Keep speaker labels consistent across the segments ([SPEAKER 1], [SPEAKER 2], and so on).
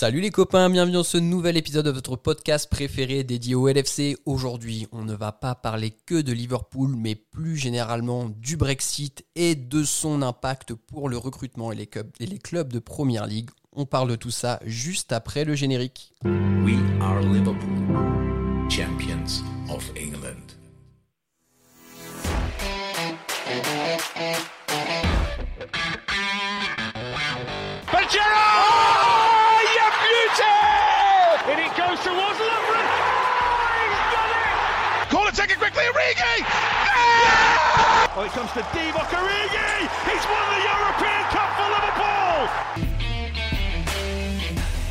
[SPEAKER 1] Salut les copains, bienvenue dans ce nouvel épisode de votre podcast préféré dédié au LFC. Aujourd'hui, on ne va pas parler que de Liverpool, mais plus généralement du Brexit et de son impact pour le recrutement et les clubs, de Première Ligue. On parle de tout ça juste après le générique.
[SPEAKER 2] We are Liverpool, champions of England.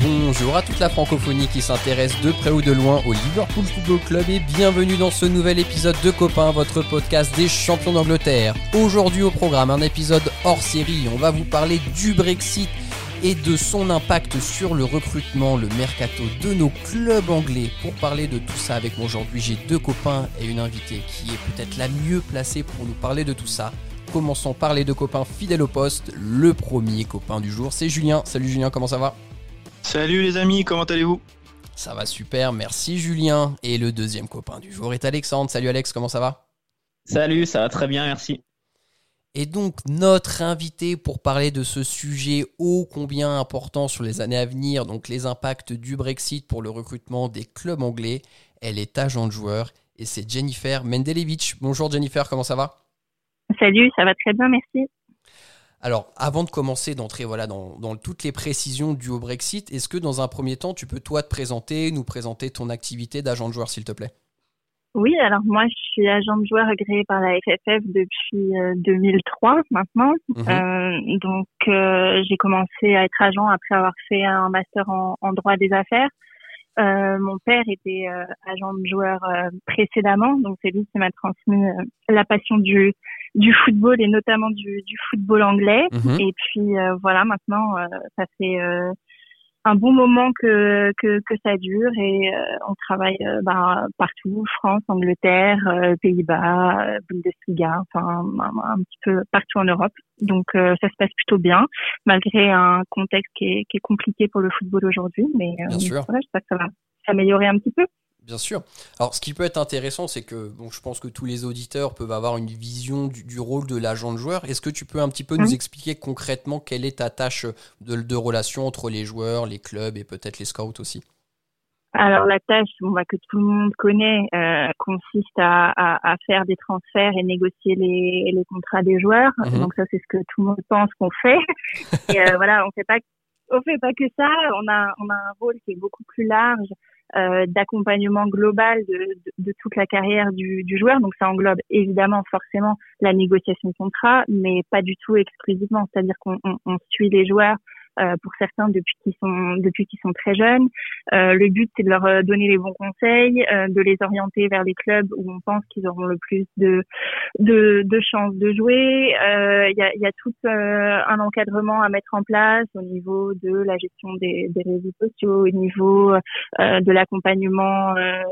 [SPEAKER 1] Bonjour à toute la francophonie qui s'intéresse de près ou de loin au Liverpool Football Club et bienvenue dans ce nouvel épisode de Copains, votre podcast des champions d'Angleterre. Aujourd'hui au programme, un épisode hors série, on va vous parler du Brexit et de son impact sur le recrutement, le mercato de nos clubs anglais. Pour parler de tout ça avec moi aujourd'hui, j'ai deux copains et une invitée qui est peut-être la mieux placée pour nous parler de tout ça. Commençons par les deux copains fidèles au poste. Le premier copain du jour, c'est Julien. Salut Julien, comment ça va?
[SPEAKER 3] Salut les amis, comment allez-vous?
[SPEAKER 1] Ça va super, merci Julien. Et le deuxième copain du jour est Alexandre. Salut Alex, comment ça va?
[SPEAKER 4] Salut, ça va très bien, merci.
[SPEAKER 1] Et donc notre invité pour parler de ce sujet ô combien important sur les années à venir, donc les impacts du Brexit pour le recrutement des clubs anglais, elle est agent de joueur et c'est Jennifer Mendelevich. Bonjour Jennifer, comment ça va?
[SPEAKER 5] Salut, ça va très bien, merci.
[SPEAKER 1] Alors, avant de commencer d'entrer voilà, dans, dans toutes les précisions dues au Brexit, est-ce que dans un premier temps, tu peux toi te présenter, nous présenter ton activité d'agent de joueur, s'il te plaît?
[SPEAKER 5] Oui, alors moi, je suis agent de joueur agréé par la FFF depuis euh, 2003 maintenant.
[SPEAKER 1] Mhm.
[SPEAKER 5] Euh, donc, euh, j'ai commencé à être agent après avoir fait un master en, en droit des affaires. Euh, mon père était euh, agent de joueur euh, précédemment, donc c'est lui qui m'a transmis euh, la passion du du football et notamment du, du football anglais.
[SPEAKER 1] Mhm.
[SPEAKER 5] Et puis euh, voilà, maintenant, euh, ça fait euh, un bon moment que, que, que ça dure et euh, on travaille euh, bah, partout, France, Angleterre, euh, Pays-Bas, euh, Bundesliga, enfin un, un petit peu partout en Europe. Donc euh, ça se passe plutôt bien, malgré un contexte qui est, qui est compliqué pour le football aujourd'hui. Mais euh, voilà, j'espère que ça va s'améliorer un petit peu.
[SPEAKER 1] Bien sûr. Alors, ce qui peut être intéressant, c'est que bon, je pense que tous les auditeurs peuvent avoir une vision du, du rôle de l'agent de joueur. Est-ce que tu peux un petit peu nous
[SPEAKER 5] Mhm.
[SPEAKER 1] expliquer concrètement quelle est ta tâche de, de relation entre les joueurs, les clubs et peut-être les scouts aussi?
[SPEAKER 5] Alors la tâche bah, que tout le monde connaît euh, consiste à, à, à faire des transferts et négocier les, les contrats des joueurs.
[SPEAKER 1] Mhm.
[SPEAKER 5] Donc ça c'est ce que tout le monde pense qu'on fait. et euh, voilà, on fait pas on fait pas que ça. On a on a un rôle qui est beaucoup plus large euh, d'accompagnement global de, toute la carrière du, joueur. Donc ça englobe évidemment forcément la négociation de contrat, mais pas du tout exclusivement. C'est-à-dire qu'on on, suit les joueurs pour certains depuis qu'ils sont depuis qu'ils sont très jeunes. Euh, le but, c'est de leur euh, donner les bons conseils, euh, de les orienter vers les clubs où on pense qu'ils auront le plus de, de, de chances de jouer. Euh, Il y, a, y a tout euh, un encadrement à mettre en place au niveau de la gestion des, des réseaux sociaux, au niveau euh, de l'accompagnement, euh,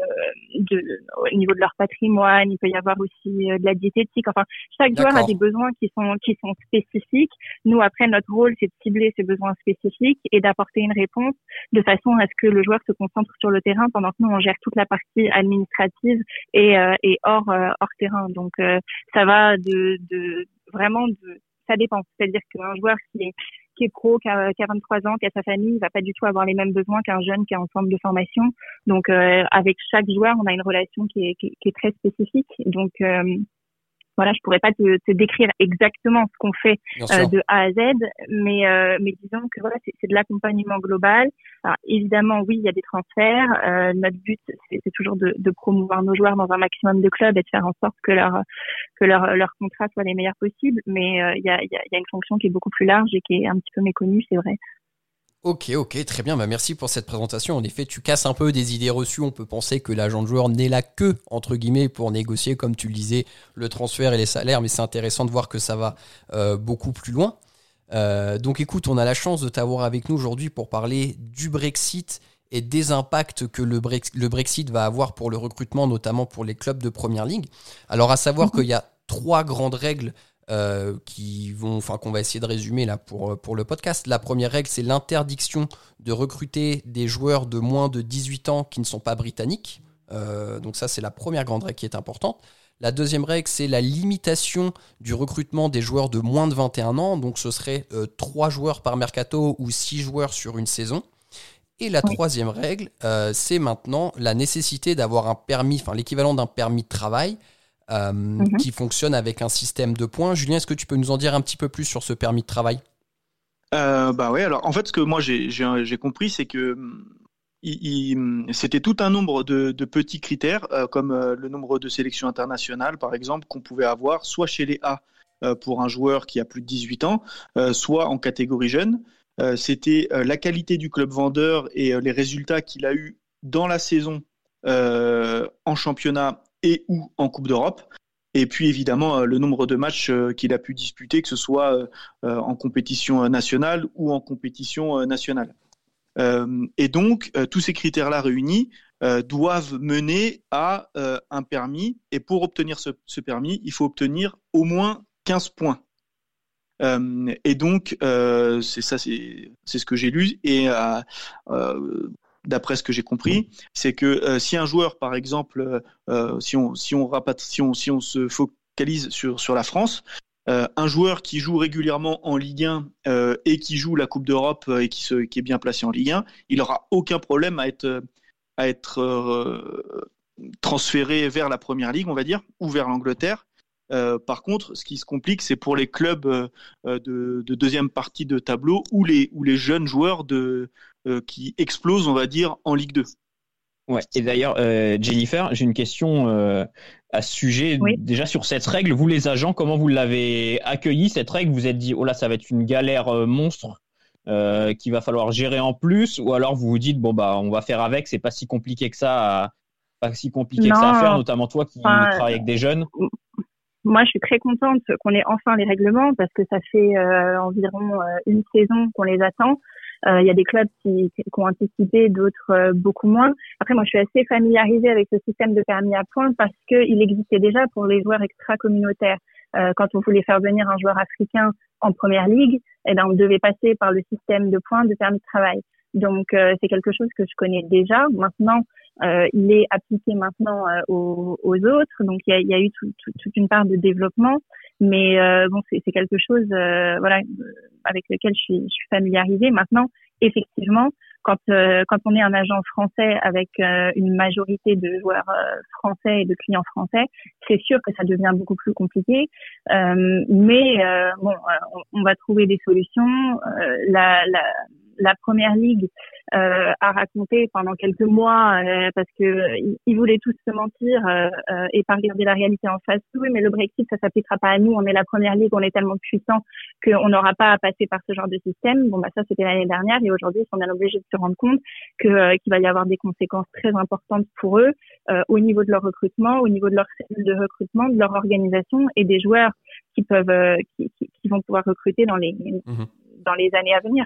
[SPEAKER 5] de, au niveau de leur patrimoine. Il peut y avoir aussi euh, de la diététique. Enfin, chaque joueur a des besoins qui sont qui sont spécifiques. Nous, après, notre rôle, c'est de cibler ces besoins spécifiques et d'apporter une réponse de façon à ce que le joueur se concentre sur le terrain pendant que nous, on gère toute la partie administrative et, euh, et hors, euh, hors terrain. Donc, euh, ça va de, de vraiment de, ça dépend. C'est-à-dire qu'un joueur qui est qui est pro, qui a, qui a 23 ans, qui a sa famille, il va pas du tout avoir les mêmes besoins qu'un jeune qui est en centre de formation. Donc, euh, avec chaque joueur, on a une relation qui est, qui, qui est très spécifique. Donc, euh, voilà, je pourrais pas te, te décrire exactement ce qu'on fait euh, de A à Z, mais euh, mais disons que voilà, c'est de l'accompagnement global. Alors, évidemment, oui, il y a des transferts. Euh, notre but, c'est toujours de, de promouvoir nos joueurs dans un maximum de clubs et de faire en sorte que leur que leur leur contrat soit les meilleurs possibles. Mais euh, il y a y a, il y a une fonction qui est beaucoup plus large et qui est un petit peu méconnue, c'est vrai.
[SPEAKER 1] Ok, ok, très bien. Bah, merci pour cette présentation. En effet, tu casses un peu des idées reçues. On peut penser que l'agent de joueur n'est là que, entre guillemets, pour négocier, comme tu le disais, le transfert et les salaires. Mais c'est intéressant de voir que ça va euh, beaucoup plus loin. Euh, donc écoute, on a la chance de t'avoir avec nous aujourd'hui pour parler du Brexit et des impacts que le, Brex- le Brexit va avoir pour le recrutement, notamment pour les clubs de Première Ligue. Alors à savoir qu'il y a trois grandes règles qui vont, enfin qu'on va essayer de résumer là pour, pour le podcast. La première règle, c'est l'interdiction de recruter des joueurs de moins de 18 ans qui ne sont pas britanniques. donc ça, c'est la première grande règle qui est importante. La deuxième règle, c'est la limitation du recrutement des joueurs de moins de 21 ans. Donc ce serait 3 joueurs par mercato ou 6 joueurs sur une saison. Et la troisième règle, euh, c'est maintenant la nécessité d'avoir un permis, enfin l'équivalent d'un permis de travail euh, mhm. qui fonctionne avec un système de points. Julien, est-ce que tu peux nous en dire un petit peu plus sur ce permis de travail?
[SPEAKER 3] Euh, Bah ouais, alors en fait, ce que moi j'ai compris, c'est que c'était tout un nombre de, petits critères, comme le nombre de sélections internationales, par exemple, qu'on pouvait avoir soit chez les A pour un joueur qui a plus de 18 ans, soit en catégorie jeune. Euh, c'était euh, la qualité du club vendeur et euh, les résultats qu'il a eu dans la saison en championnat et ou en Coupe d'Europe. Et puis évidemment le nombre de matchs qu'il a pu disputer, que ce soit en compétition nationale ou en compétition nationale. et donc tous ces critères-là réunis doivent mener à un permis. Et pour obtenir ce, permis, il faut obtenir au moins 15 points. Euh, et donc, euh, c'est ça, c'est ce que j'ai lu. Et euh, d'après ce que j'ai compris, c'est que si un joueur, par exemple, si on si on, si on si on se focalise sur sur la France, un joueur qui joue régulièrement en Ligue 1 et qui joue la Coupe d'Europe et qui, se, qui est bien placé en Ligue 1, il n'aura aucun problème à être, à être transféré vers la Première Ligue, on va dire, ou vers l'Angleterre. Euh, par contre, ce qui se complique, c'est pour les clubs euh, euh, de, deuxième partie de tableau ou les, ou les jeunes joueurs de, qui explosent, on va dire, en Ligue 2.
[SPEAKER 4] Ouais. Et d'ailleurs, Jennifer, j'ai une question à ce sujet. Déjà sur cette règle, vous les agents, comment vous l'avez accueilli cette règle? Vous êtes dit, oh là, ça va être une galère monstre euh, qu'il va falloir gérer en plus, ou alors vous vous dites, bon bah, on va faire avec, c'est pas si compliqué que ça, pas si compliqué que ça à faire, notamment toi qui travailles avec des jeunes.
[SPEAKER 5] Moi, je suis très contente qu'on ait enfin les règlements parce que ça fait euh, environ euh, une saison qu'on les attend. Euh, il y a des clubs qui, qui ont anticipé, d'autres beaucoup moins. Après, moi, je suis assez familiarisée avec ce système de permis à points parce qu'il existait déjà pour les joueurs extra-communautaires. quand on voulait faire venir un joueur africain en première ligue, eh ben, on devait passer par le système de points de permis de travail. Donc, c'est quelque chose que je connais déjà. Maintenant, euh, il est appliqué maintenant euh, aux, aux, autres. Donc il y a, il y a eu tout, tout, toute une part de développement, mais euh, bon, c'est quelque chose, voilà, avec lequel je suis, je suis familiarisée. Maintenant, effectivement, quand quand on est un agent français avec une majorité de joueurs français et de clients français, c'est sûr que ça devient beaucoup plus compliqué. mais bon, on, on, va trouver des solutions. la, la la première ligue euh, a raconté pendant quelques mois euh, parce que euh, ils voulaient tous se mentir euh, et pas regarder la réalité en face. Oui, mais le Brexit ça s'appliquera pas à nous. On est la première ligue, on est tellement puissant qu'on n'aura pas à passer par ce genre de système. Bon bah ça c'était l'année dernière et aujourd'hui ils sont bien obligés de se rendre compte que qu'il va y avoir des conséquences très importantes pour eux au niveau de leur recrutement, au niveau de leur cellule de recrutement, de leur organisation et des joueurs qui peuvent qui, qui, vont pouvoir recruter dans les mmh dans les années à venir.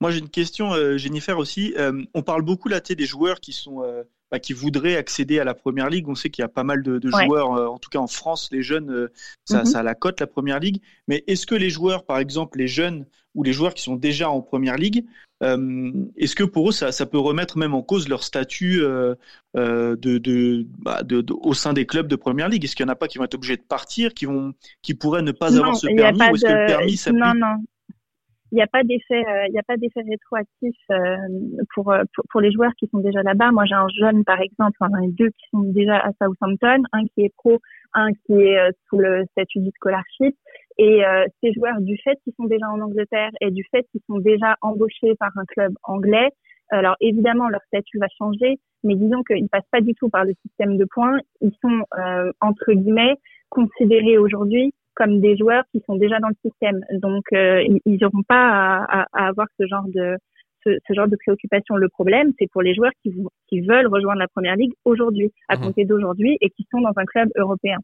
[SPEAKER 3] Moi, j'ai une question, euh, Jennifer aussi. Euh, on parle beaucoup là, des joueurs qui sont euh, bah, qui voudraient accéder à la première ligue. On sait qu'il y a pas mal de, de joueurs, en tout cas en France, les jeunes, ça, mm-hmm. ça, a la cote la première ligue. Mais est-ce que les joueurs, par exemple, les jeunes ou les joueurs qui sont déjà en première ligue, est-ce que pour eux, ça, ça, peut remettre même en cause leur statut de, de, bah, de, au sein des clubs de première ligue? Est-ce qu'il y en a pas qui vont être obligés de partir, qui vont, qui pourraient ne pas avoir ce permis, ou est-ce que le permis
[SPEAKER 5] Non, non il n'y a pas d'effet euh, il n'y a pas d'effet rétroactif euh, pour, euh, pour, pour les joueurs qui sont déjà là-bas. Moi j'ai un jeune par exemple enfin deux qui sont déjà à Southampton un qui est pro un qui est sous le statut du scholarship. Et ces joueurs du fait qu'ils sont déjà en Angleterre et du fait qu'ils sont déjà embauchés par un club anglais alors évidemment leur statut va changer mais disons qu'ils passent pas du tout par le système de points. Ils sont entre guillemets considérés aujourd'hui comme des joueurs qui sont déjà dans le système. Donc, euh, ils n'auront pas à, avoir ce genre de ce, genre de préoccupation. Le problème, c'est pour les joueurs qui, qui veulent rejoindre la première ligue aujourd'hui, à mhm. compter d'aujourd'hui, et qui sont dans un club européen.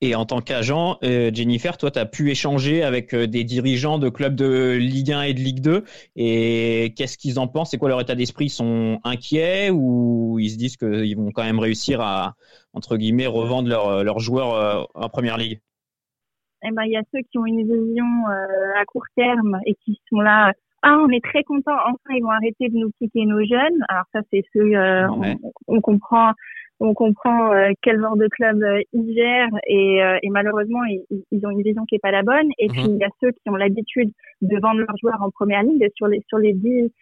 [SPEAKER 4] Et en tant qu'agent, euh, Jennifer, toi, tu as pu échanger avec euh, des dirigeants de clubs de Ligue 1 et de Ligue 2. Et qu'est-ce qu'ils en pensent? C'est quoi leur état d'esprit? Ils sont inquiets ou ils se disent qu'ils vont quand même réussir à, entre guillemets, revendre leurs joueurs en première ligue?
[SPEAKER 5] Eh ben il y a ceux qui ont une vision à court terme et qui sont là ah, on est très content. Enfin, ils vont arrêter de nous piquer nos jeunes. Alors ça, c'est ceux euh, on, comprend, on comprend euh, quel genre de club euh, ils gèrent et, et malheureusement, ils, ont une vision qui est pas la bonne. Et puis mhm. il y a ceux qui ont l'habitude de vendre leurs joueurs en première ligue. Sur les sur les dix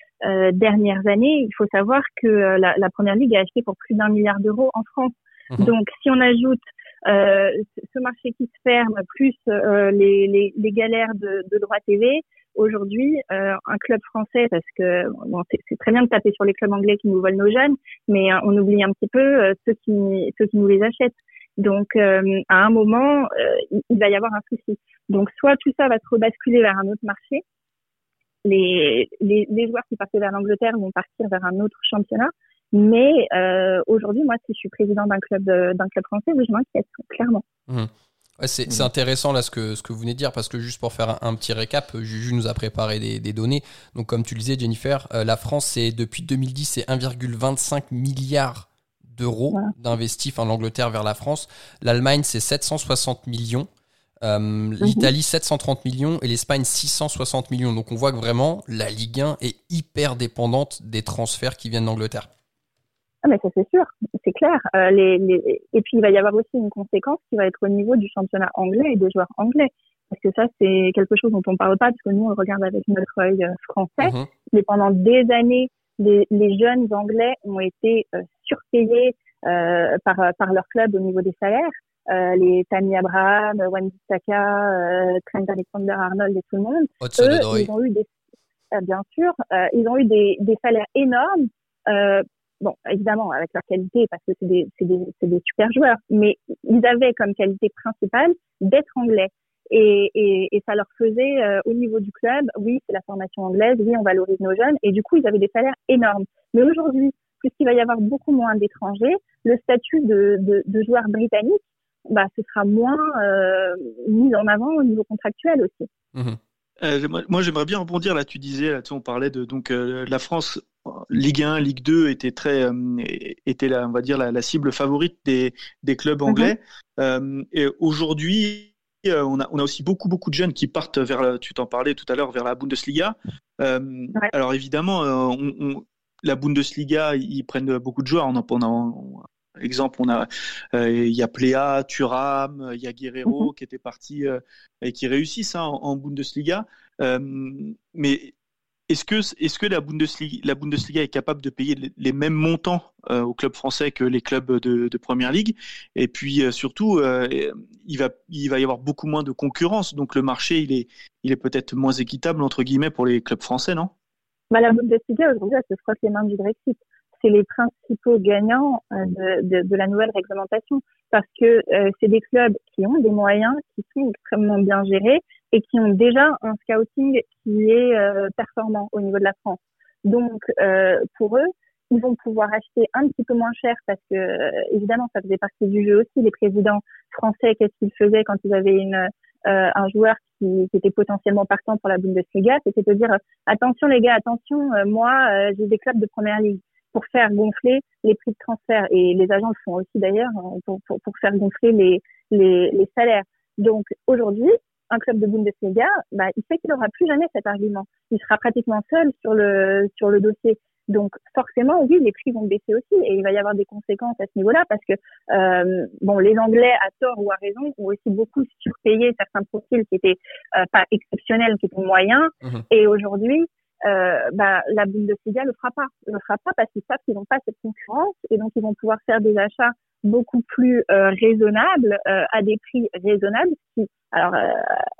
[SPEAKER 5] dernières années, il faut savoir que la, la, première ligue a acheté pour plus d'un milliard d'euros en France. Mhm. Donc, si on ajoute ce marché qui se ferme, plus les, les, les, galères de, de droit TV, aujourd'hui euh, un club français parce que bon, c'est très bien de taper sur les clubs anglais qui nous volent nos jeunes, mais euh, on oublie un petit peu euh, ceux qui ceux qui nous les achètent. Donc à un moment, il, va y avoir un souci. Donc soit tout ça va se rebasculer vers un autre marché, les, les, les joueurs qui partaient vers l'Angleterre vont partir vers un autre championnat. Mais aujourd'hui, moi, si je suis président d'un club d'un club français, je m'inquiète clairement.
[SPEAKER 1] Mmh c'est mm. intéressant là ce que, ce que vous venez de dire parce que juste pour faire un, petit récap, Juju nous a préparé des, données. Donc comme tu le disais Jennifer, euh, la France c'est depuis 2010 c'est 1,25 milliard d'euros d'investis, enfin l'Angleterre vers la France. L'Allemagne c'est 760 millions. Euh, mhm. L'Italie 730 millions et l'Espagne 660 millions. Donc on voit que vraiment la Ligue 1 est hyper dépendante des transferts qui viennent d'Angleterre.
[SPEAKER 5] Ah mais ça c'est sûr, c'est clair. Euh, les, les... Et puis il va y avoir aussi une conséquence qui va être au niveau du championnat anglais et des joueurs anglais. Parce que ça c'est quelque chose dont on parle pas, parce que nous on regarde avec notre œil euh, français. Mhm. Mais pendant des années, les, les jeunes anglais ont été euh, surpayés euh, par, par leur club au niveau des salaires. Euh, les Tammy Abraham, Wendy Saka, Trent Alexander-Arnold et tout le monde, eux, ils ont eu des, bien sûr, ils ont eu des, des salaires énormes bon, évidemment, avec leur qualité, parce que c'est des, des, des, super joueurs, mais ils avaient comme qualité principale d'être anglais. Et, et, et, ça leur faisait, euh, au niveau du club, oui, c'est la formation anglaise, oui, on valorise nos jeunes, et du coup, ils avaient des salaires énormes. Mais aujourd'hui, puisqu'il va y avoir beaucoup moins d'étrangers, le statut de, de, de joueur britannique, bah, ce sera moins euh, mis en avant au niveau contractuel aussi.
[SPEAKER 3] Mmh euh, moi, j'aimerais bien rebondir là. Tu disais, là, tu on parlait de donc euh, la France Ligue 1, Ligue 2 était très euh, était la, on va dire la, cible favorite des, des clubs mhm. anglais. et aujourd'hui, on a on a aussi beaucoup beaucoup de jeunes qui partent vers. Tu t'en parlais tout à l'heure vers la Bundesliga. Alors évidemment, on, la Bundesliga, ils prennent beaucoup de joueurs. On en, exemple, on a euh, il y a Pléa, Thuram, il y a Guerrero mhm. qui était parti euh, et qui réussissent hein, en, Bundesliga. Euh, mais est-ce que, la, Bundesliga, est capable de payer les, mêmes montants aux clubs français que les clubs de, de Première Ligue? Et puis surtout, il, va, il va y avoir beaucoup moins de concurrence, donc le marché il est, peut-être moins équitable entre guillemets pour les clubs français, non?
[SPEAKER 5] Bah, La Bundesliga aujourd'hui, elle se frotte les mains du Brexit. C'est les principaux gagnants euh, de, la nouvelle réglementation. Parce que euh, c'est des clubs qui ont des moyens, qui sont extrêmement bien gérés et qui ont déjà un scouting qui est euh, performant au niveau de la France. Donc pour eux, ils vont pouvoir acheter un petit peu moins cher parce que évidemment ça faisait partie du jeu aussi. Les présidents français, qu'est-ce qu'ils faisaient quand ils avaient une un joueur qui, était potentiellement partant pour la Bundesliga, c'était de dire attention les gars, attention, moi j'ai des clubs de première ligue pour faire gonfler les prix de transfert. Et les agents le font aussi d'ailleurs hein, pour, faire gonfler les, les salaires. Donc aujourd'hui, un club de Bundesliga, bah, il sait qu'il n'aura plus jamais cet argument. Il sera pratiquement seul sur le sur le dossier. Donc forcément, oui, les prix vont baisser aussi et il va y avoir des conséquences à ce niveau-là parce que euh, bon, les Anglais, à tort ou à raison, ont aussi beaucoup surpayé certains profils qui étaient euh, pas exceptionnels, qui étaient moyens. Mmh et aujourd'hui, euh, bah, la Bundesliga le fera pas. Le fera pas parce qu'ils savent qu'ils n'ont pas cette concurrence et donc ils vont pouvoir faire des achats beaucoup plus euh, raisonnables euh, à des prix raisonnables, qui alors euh,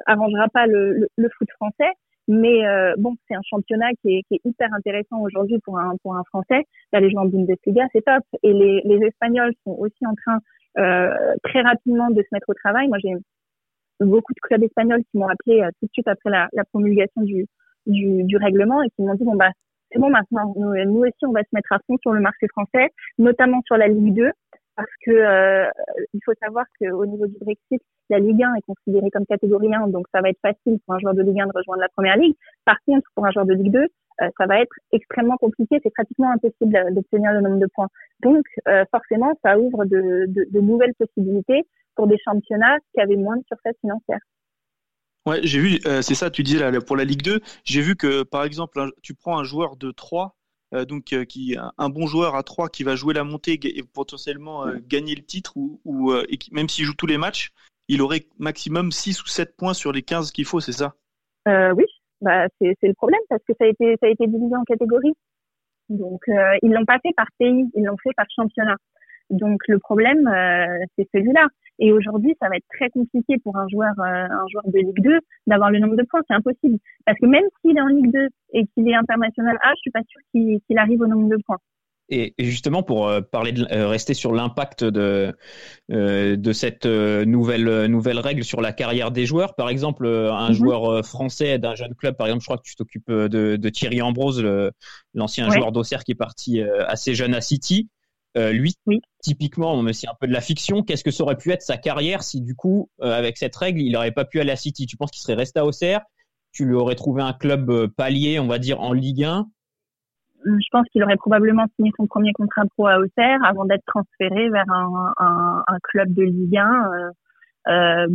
[SPEAKER 5] arrangera pas le, le, foot français, mais euh, bon, c'est un championnat qui est, qui est hyper intéressant aujourd'hui pour un pour un Français. D'aller jouer en Bundesliga, c'est top. Et les, les Espagnols sont aussi en train très rapidement de se mettre au travail. Moi, j'ai beaucoup de clubs espagnols qui m'ont appelé tout de suite après la, la promulgation du du, du règlement et qui m'ont dit bon bah c'est bon maintenant nous, nous, aussi on va se mettre à fond sur le marché français notamment sur la Ligue 2 parce que euh, il faut savoir qu'au niveau du Brexit la Ligue 1 est considérée comme catégorie 1 donc ça va être facile pour un joueur de Ligue 1 de rejoindre la première ligue. Par contre pour un joueur de Ligue 2 euh, ça va être extrêmement compliqué c'est pratiquement impossible d'obtenir le nombre de points. Donc euh, forcément ça ouvre de, de, de nouvelles possibilités pour des championnats qui avaient moins de surface financière.
[SPEAKER 3] Ouais, j'ai vu, c'est ça, tu disais là, pour la Ligue 2, j'ai vu que par exemple, tu prends un joueur de 3 euh, donc euh, qui un bon joueur à 3 qui va jouer la montée et potentiellement euh, gagner le titre ou, et même s'il joue tous les matchs, il aurait maximum 6 ou 7 points sur les 15 qu'il faut, c'est ça?
[SPEAKER 5] Oui, bah, c'est le problème parce que ça a été, ça a été divisé en catégories. Donc, euh, ils l'ont pas fait par pays, ils l'ont fait par championnat. Donc, le problème, c'est celui-là. Et aujourd'hui, ça va être très compliqué pour un joueur, euh, un joueur de Ligue 2 d'avoir le nombre de points. C'est impossible. Parce que même s'il est en Ligue 2 et qu'il est international A, je suis pas sûr qu'il arrive au nombre de points.
[SPEAKER 4] Et justement, pour euh, parler de, euh, rester sur l'impact de, de cette nouvelle, nouvelle règle sur la carrière des joueurs, par exemple, un mhm. joueur français d'un jeune club, par exemple, je crois que tu t'occupes de, de, Thierry Ambrose, l'ancien joueur d'Auxerre qui est parti assez jeune à City. Euh, lui, typiquement, c'est un peu de la fiction, qu'est-ce que ça aurait pu être sa carrière si du coup, euh, avec cette règle, il n'aurait pas pu aller à City? Tu penses qu'il serait resté à Auxerre? Tu lui aurais trouvé un club euh, palier, on va dire, en Ligue 1
[SPEAKER 5] je pense qu'il aurait probablement signé son premier contrat pro à Auxerre avant d'être transféré vers un, un, un, club de Ligue 1 euh,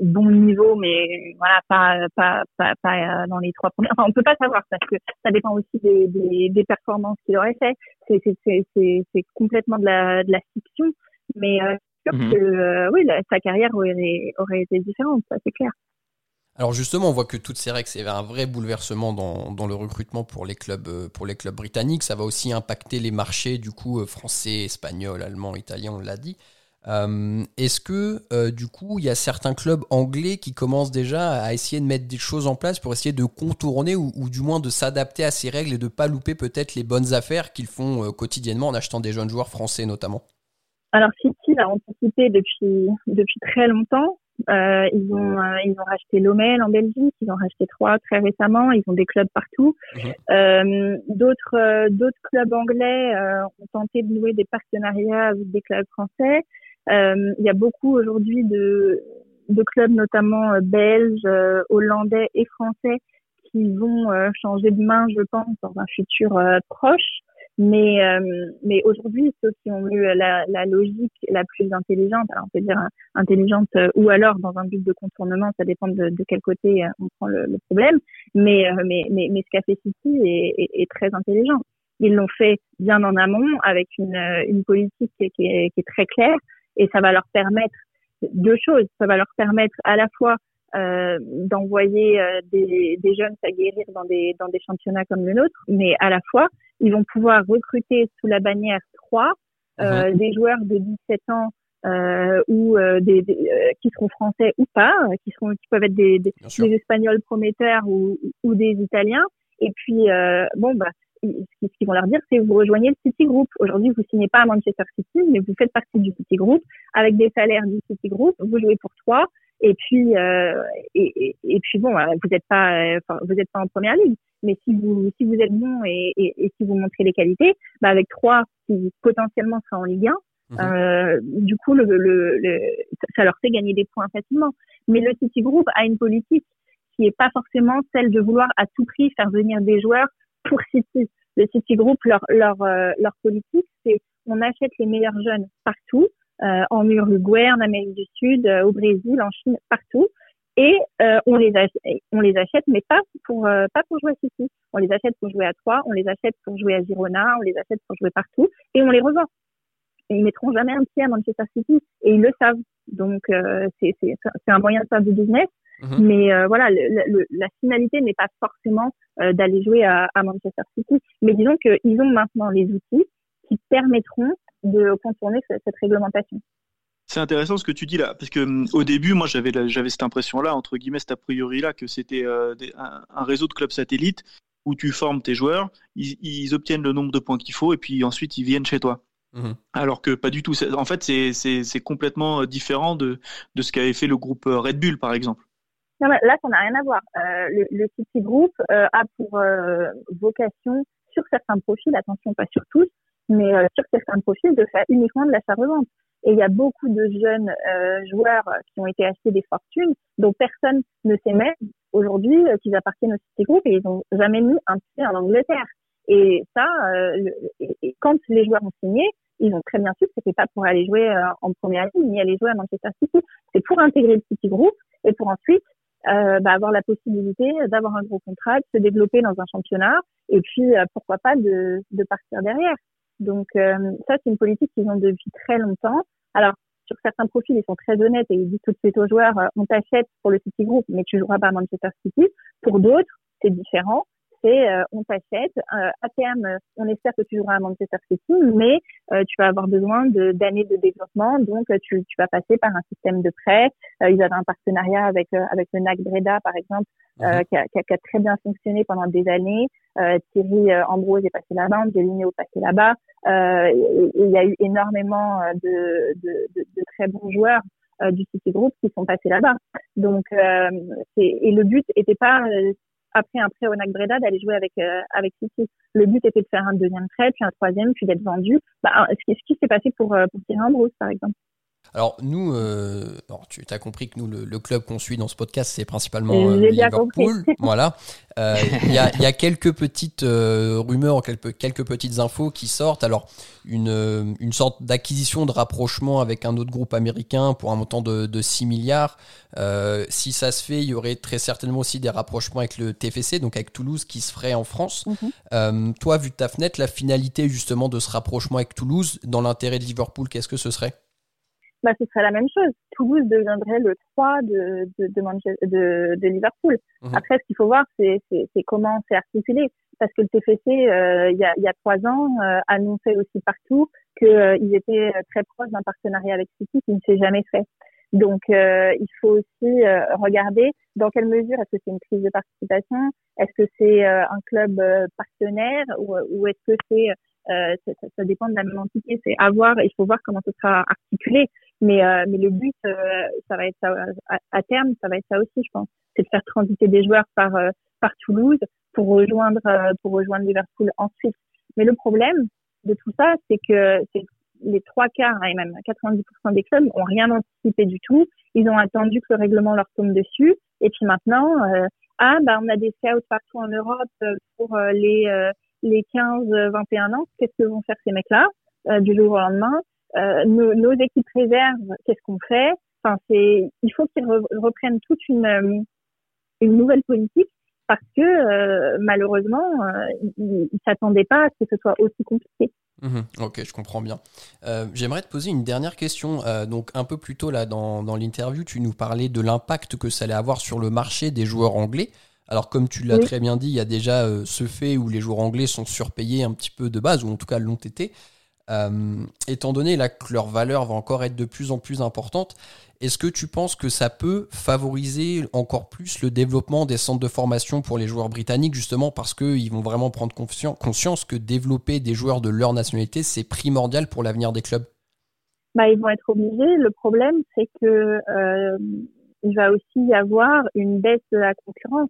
[SPEAKER 5] bon niveau, mais voilà, pas, pas, pas, pas euh, dans les trois premiers. Enfin, on peut pas savoir parce que ça dépend aussi des, des, des performances qu'il aurait fait. C'est, c'est, c'est, c'est complètement de la, de la fiction, mais euh, sûr mhm. que euh, oui, sa carrière aurait, aurait été différente, ça c'est clair.
[SPEAKER 1] Alors justement, on voit que toutes ces règles, c'est un vrai bouleversement dans, dans, le recrutement pour les clubs pour les clubs britanniques. Ça va aussi impacter les marchés du coup français, espagnol, allemand, italien, on l'a dit. Euh, est-ce que euh, du coup, il y a certains clubs anglais qui commencent déjà à essayer de mettre des choses en place pour essayer de contourner ou, du moins de s'adapter à ces règles et de ne pas louper peut-être les bonnes affaires qu'ils font euh, quotidiennement en achetant des jeunes joueurs français notamment?
[SPEAKER 5] Alors City l'a anticipé depuis depuis très longtemps. ils ont ils ont racheté Lomel en Belgique, ils ont racheté trois très récemment. Ils ont des clubs partout. Mhm. d'autres d'autres clubs anglais ont tenté de nouer des partenariats avec des clubs français. Euh, il y a beaucoup aujourd'hui de, de clubs, notamment euh, belges, euh, hollandais et français, qui vont changer de main, je pense, dans un futur proche. Mais, mais aujourd'hui, ceux qui ont eu la, la, logique la plus intelligente, alors on peut dire intelligente ou alors dans un but de contournement, ça dépend de, de quel côté on prend le, le problème. Mais, mais, mais, mais, ce qu'a fait City est, est, est, très intelligent. Ils l'ont fait bien en amont avec une, une politique qui est, qui est très claire et ça va leur permettre deux choses. Ça va leur permettre à la fois euh, d'envoyer euh, des, des, jeunes s'aguerrir dans des, dans des championnats comme le nôtre, mais à la fois, ils vont pouvoir recruter sous la bannière 3 euh, des joueurs de 17 ans euh, ou euh, des, qui seront français ou pas, qui seront qui peuvent être des, des, des Espagnols prometteurs ou, ou des Italiens. Et puis bon bah ce qu'ils vont leur dire, c'est vous rejoignez le City Group. Aujourd'hui, vous signez pas à Manchester City, mais vous faites partie du City Group avec des salaires du City Group. Vous jouez pour toi. Et puis, euh, et, et, puis bon, euh, vous n'êtes pas, euh, vous êtes pas en première ligue. Mais si vous, si vous êtes bon et, et, si vous montrez les qualités, bah avec trois qui potentiellement sera en Ligue 1, mhm. euh, du coup, le, le, le, ça leur fait gagner des points facilement. Mais le City Group a une politique qui est pas forcément celle de vouloir à tout prix faire venir des joueurs pour City. Le City Group, leur, leur, euh, leur politique, c'est on achète les meilleurs jeunes partout, euh, en Uruguay, en Amérique du Sud, euh, au Brésil, en Chine, partout. Et on les on les achète, mais pas pour pas pour jouer à City. On les achète pour jouer à Troyes, on les achète pour jouer à Girona, on les achète pour jouer partout, et on les revend. ils mettront jamais un pied à Manchester City, et ils le savent. Donc c'est un moyen de faire du business. Mhm. Mais euh, voilà, le, la finalité n'est pas forcément euh, d'aller jouer à, à, Manchester City. Mais disons qu'ils ont maintenant les outils qui permettront de contourner cette, cette réglementation.
[SPEAKER 3] C'est intéressant ce que tu dis là, parce que hum, au début, moi, j'avais j'avais cette impression-là, entre guillemets, cet a priori là, que c'était euh, un, un, réseau de clubs satellites où tu formes tes joueurs, ils, ils obtiennent le nombre de points qu'il faut, et puis ensuite ils viennent chez toi. Mhm. Alors que pas du tout. En fait, c'est complètement différent de, de ce qu'avait fait le groupe Red Bull, par exemple.
[SPEAKER 5] Non, là, ça n'a rien à voir. Euh, le, le City Group euh, a pour euh, vocation, sur certains profils, attention, pas sur tous, mais euh, sur certains profils, de faire uniquement de l'achat-revente. Et il y a beaucoup de jeunes joueurs qui ont été achetés des fortunes dont personne ne sait même aujourd'hui qu'ils appartiennent au City Group et ils n'ont jamais mis un pied en Angleterre. Et ça, et, quand les joueurs ont signé, ils ont très bien su que c'était pas pour aller jouer en première ligne ni aller jouer à Manchester City. C'est pour intégrer le City Group et pour ensuite bah, avoir la possibilité d'avoir un gros contrat, de se développer dans un championnat et puis pourquoi pas de, de partir derrière. Donc ça, c'est une politique qu'ils ont depuis très longtemps. Alors sur certains profils, ils sont très honnêtes et ils disent tout de suite aux joueurs, on t'achète pour le City Group, mais tu joueras pas à Manchester City. Pour d'autres, c'est différent c'est euh, on t'achète. Euh, à terme, on espère que tu joueras à Manchester City, mais euh, tu vas avoir besoin d'années de, développement, donc tu, tu, vas passer par un système de prêt. ils avaient un partenariat avec avec le NAC Breda, par exemple, mhm. qui, a, qui, a, qui, a, très bien fonctionné pendant des années. Thierry Ambrose est passé là-bas, Angelino est passé là-bas. il y a eu énormément de, de, de, de très bons joueurs du City Group qui sont passés là-bas. Donc, euh, et le but était pas après un prêt au NAC Breda d'aller jouer avec euh, avec. Le but était de faire un deuxième prêt, puis un troisième, puis d'être vendu. Bah, ce qui, s'est passé pour euh, pour Thierry par exemple.
[SPEAKER 1] Alors nous, euh, tu as compris que nous, le, club qu'on suit dans ce podcast, c'est principalement euh, Liverpool. voilà. Euh, il y, a, quelques petites rumeurs, quelques, quelques petites infos qui sortent. Alors une, une sorte d'acquisition, de rapprochement avec un autre groupe américain pour un montant de, de 6 milliards. si ça se fait, il y aurait très certainement aussi des rapprochements avec le TFC, donc avec Toulouse, qui se ferait en France. Mhm. toi, vu de ta fenêtre, la finalité justement de ce rapprochement avec Toulouse, dans l'intérêt de Liverpool, qu'est-ce que ce serait?
[SPEAKER 5] Bah, ce serait la même chose. Toulouse deviendrait le 3 de, de, de, de, Liverpool. Mhm. Après, ce qu'il faut voir, c'est comment c'est articulé. Parce que le TFC, euh, il y, a, y a trois ans, euh, annonçait aussi partout qu'ils euh, étaient très proches d'un partenariat avec City qui ne s'est jamais fait. Donc, euh, il faut aussi regarder dans quelle mesure est-ce que c'est une prise de participation, est-ce que c'est un club partenaire ou, ou est-ce que c'est ça, ça, dépend de la même entité? C'est à voir. Il faut voir comment ce sera articulé. Mais, euh, mais le but, euh, ça va être ça, à, terme, ça va être ça aussi, je pense. C'est de faire transiter des joueurs par, euh, par Toulouse pour rejoindre, pour rejoindre Liverpool ensuite. Mais le problème de tout ça, c'est que les trois quarts et même 90% des clubs ont rien anticipé du tout. Ils ont attendu que le règlement leur tombe dessus. Et puis maintenant, ah bah on a des scouts partout en Europe pour les les 15-21 ans. Qu'est-ce que vont faire ces mecs-là du jour au lendemain? Euh, nos, équipes réserves, qu'est-ce qu'on fait? Enfin, c'est, il faut qu'ils reprennent toute une, euh, une nouvelle politique parce que euh, malheureusement, ils, ne s'attendaient pas à ce que ce soit aussi compliqué.
[SPEAKER 1] Mhm. ok, je comprends bien. J'aimerais te poser une dernière question. donc un peu plus tôt là dans, dans l'interview, tu nous parlais de l'impact que ça allait avoir sur le marché des joueurs anglais. Alors comme tu l'as très bien dit, il y a déjà ce fait où les joueurs anglais sont surpayés un petit peu de base, ou en tout cas l'ont été. Euh, étant donné là, que leur valeur va encore être de plus en plus importante, est-ce que tu penses que ça peut favoriser encore plus le développement des centres de formation pour les joueurs britanniques, justement parce qu'ils vont vraiment prendre conscience que développer des joueurs de leur nationalité, c'est primordial pour l'avenir des clubs?
[SPEAKER 5] Bah, Ils vont être obligés. Le problème, c'est que euh, il va aussi y avoir une baisse de la concurrence.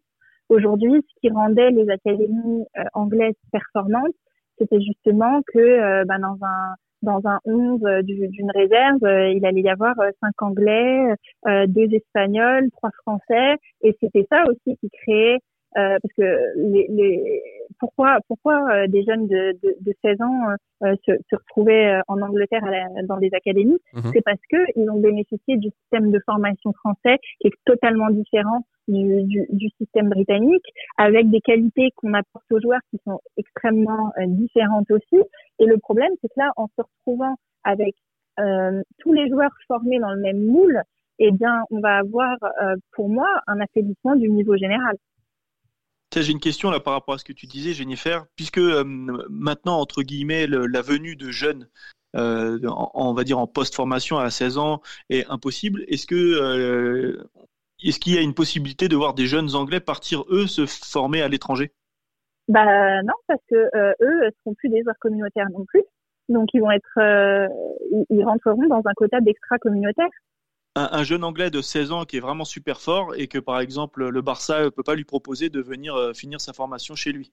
[SPEAKER 5] Aujourd'hui, ce qui rendait les académies euh, anglaises performantes, c'était justement que euh, bah, dans un dans un 11 euh, d'une réserve, euh, il allait y avoir cinq Anglais, deux Espagnols, trois Français, et c'était ça aussi qui créait euh, parce que les, les, pourquoi pourquoi euh, des jeunes de, de, de 16 ans euh, se, se, retrouvaient en Angleterre dans des académies? Mhm. C'est parce que ils ont bénéficié du système de formation français qui est totalement différent du, du, du système britannique, avec des qualités qu'on apporte aux joueurs qui sont extrêmement différentes aussi. Et le problème, c'est que là, en se retrouvant avec tous les joueurs formés dans le même moule, eh bien, on va avoir, pour moi, un affaiblissement du niveau général
[SPEAKER 3] j'ai une question là par rapport à ce que tu disais, Jennifer, puisque euh, maintenant, entre guillemets, la venue de jeunes, euh, on va dire en post-formation à 16 ans, est impossible. Est-ce que euh, est-ce qu'il y a une possibilité de voir des jeunes Anglais partir eux se former à l'étranger?
[SPEAKER 5] Bah non, parce que eux ne seront plus des joueurs communautaires non plus, donc ils vont être, ils rentreront dans un quota d'extra communautaire
[SPEAKER 3] un, jeune Anglais de 16 ans qui est vraiment super fort et que par exemple le Barça ne peut pas lui proposer de venir euh, finir sa formation chez lui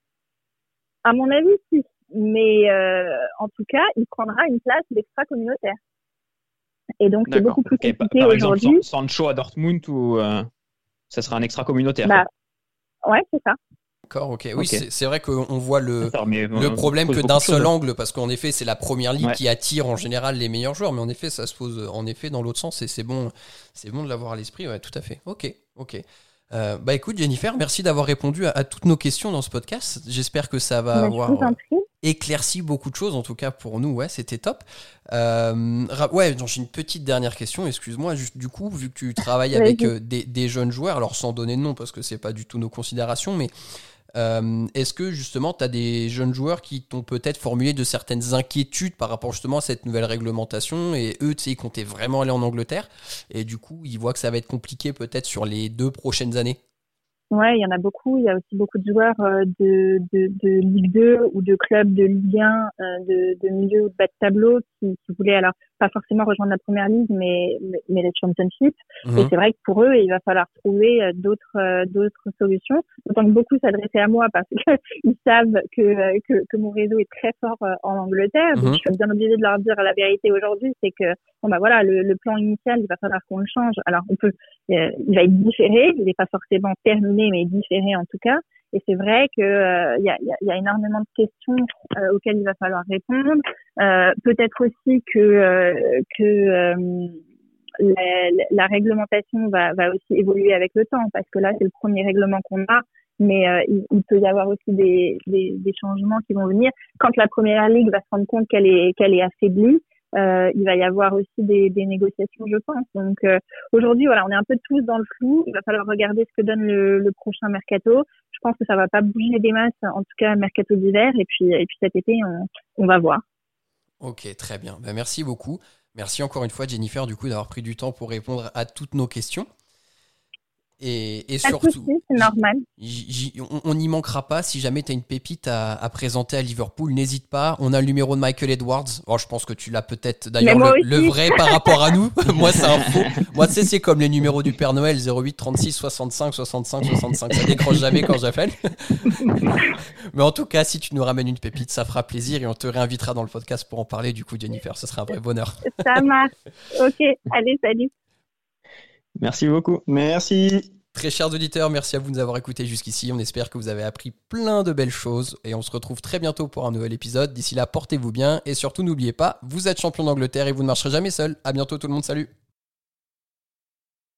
[SPEAKER 5] À mon avis, si. Mais euh, en tout cas, il prendra une place d'extra communautaire. Et donc c'est beaucoup plus compliqué aujourd'hui.
[SPEAKER 4] Sancho à Dortmund ou euh, ça sera un extra communautaire
[SPEAKER 5] bah, Ouais, c'est ça.
[SPEAKER 1] D'accord, ok. Oui, c'est vrai qu'on voit le, le problème que d'un seul angle, parce qu'en effet, c'est la première ligue qui attire en général les meilleurs joueurs, mais en effet, ça se pose en effet dans l'autre sens et c'est bon, c'est bon de l'avoir à l'esprit, ouais, tout à fait. Ok, ok. Euh, bah écoute Jennifer, merci d'avoir répondu à, toutes nos questions dans ce podcast. J'espère que ça va
[SPEAKER 5] Bah,
[SPEAKER 1] avoir
[SPEAKER 5] prie.
[SPEAKER 1] éclairci beaucoup de choses, en tout cas pour nous, ouais, c'était top. Euh, ouais, donc j'ai une petite dernière question, excuse-moi, juste du coup, vu que tu travailles avec euh, des, des jeunes joueurs, alors sans donner de nom parce que c'est pas du tout nos considérations, mais euh, est-ce que justement tu as des jeunes joueurs qui t'ont peut-être formulé de certaines inquiétudes par rapport justement à cette nouvelle réglementation et eux, tu sais, ils comptaient vraiment aller en Angleterre et du coup, ils voient que ça va être compliqué peut-être sur les deux prochaines années?
[SPEAKER 5] Ouais, il y en a beaucoup. Il y a aussi beaucoup de joueurs euh, de, de, Ligue 2 ou de clubs de Ligue 1, euh, de, de milieu ou de bas de tableau qui, qui voulaient alors pas forcément rejoindre la première ligue, mais, mais, mais les championships.
[SPEAKER 1] Mhm.
[SPEAKER 5] Et c'est vrai que pour eux, il va falloir trouver euh, d'autres euh, d'autres solutions. D'autant que beaucoup s'adressaient à moi parce que ils savent que, euh, que que mon réseau est très fort en Angleterre. Donc
[SPEAKER 1] Mhm.
[SPEAKER 5] je suis bien obligée de leur dire la vérité aujourd'hui, c'est que bon bah voilà, le, le plan initial, il va falloir qu'on le change. Alors on peut, euh, il va être différé, il n'est pas forcément terminé, mais différé en tout cas. Et c'est vrai que euh, y, a, énormément de questions euh, auxquelles il va falloir répondre. Euh, Peut-être aussi que la, réglementation va, aussi évoluer avec le temps, parce que là, c'est le premier règlement qu'on a, mais il, peut y avoir aussi des changements qui vont venir. Quand la première ligue va se rendre compte qu'elle est, qu'elle est affaiblie, euh, il va y avoir aussi des, négociations, je pense. Donc euh, aujourd'hui, voilà, on est un peu tous dans le flou. Il va falloir regarder ce que donne le, le prochain mercato. Je pense que ça va pas bouger des masses, en tout cas mercato d'hiver. Et puis, et puis cet été, on, on va voir.
[SPEAKER 1] Ok, très bien. Ben, merci beaucoup. Merci encore une fois, Jennifer, du coup, d'avoir pris du temps pour répondre à toutes nos questions. Et, surtout,
[SPEAKER 5] souci, c'est normal.
[SPEAKER 1] j- j- on- n'y manquera pas. Si jamais tu as une pépite à, à présenter à Liverpool, n'hésite pas. On a le numéro de Michael Edwards. Oh, je pense que tu l'as peut-être. D'ailleurs, le, vrai par rapport à nous. moi, c'est un faux. Moi, tu sais, c'est comme les numéros du Père Noël 08 36 65 65 65. Ça décroche jamais quand j'appelle. Mais en tout cas, si tu nous ramènes une pépite, ça fera plaisir et on te réinvitera dans le podcast pour en parler. Du coup, Jennifer, ce sera un vrai bonheur.
[SPEAKER 5] Ça marche. Ok, allez, salut.
[SPEAKER 4] Merci beaucoup.
[SPEAKER 3] Merci.
[SPEAKER 1] Très chers auditeurs, merci à vous de nous avoir écoutés jusqu'ici. On espère que vous avez appris plein de belles choses et on se retrouve très bientôt pour un nouvel épisode. D'ici là, portez-vous bien et surtout n'oubliez pas, vous êtes champion d'Angleterre et vous ne marcherez jamais seul. À bientôt tout le monde, salut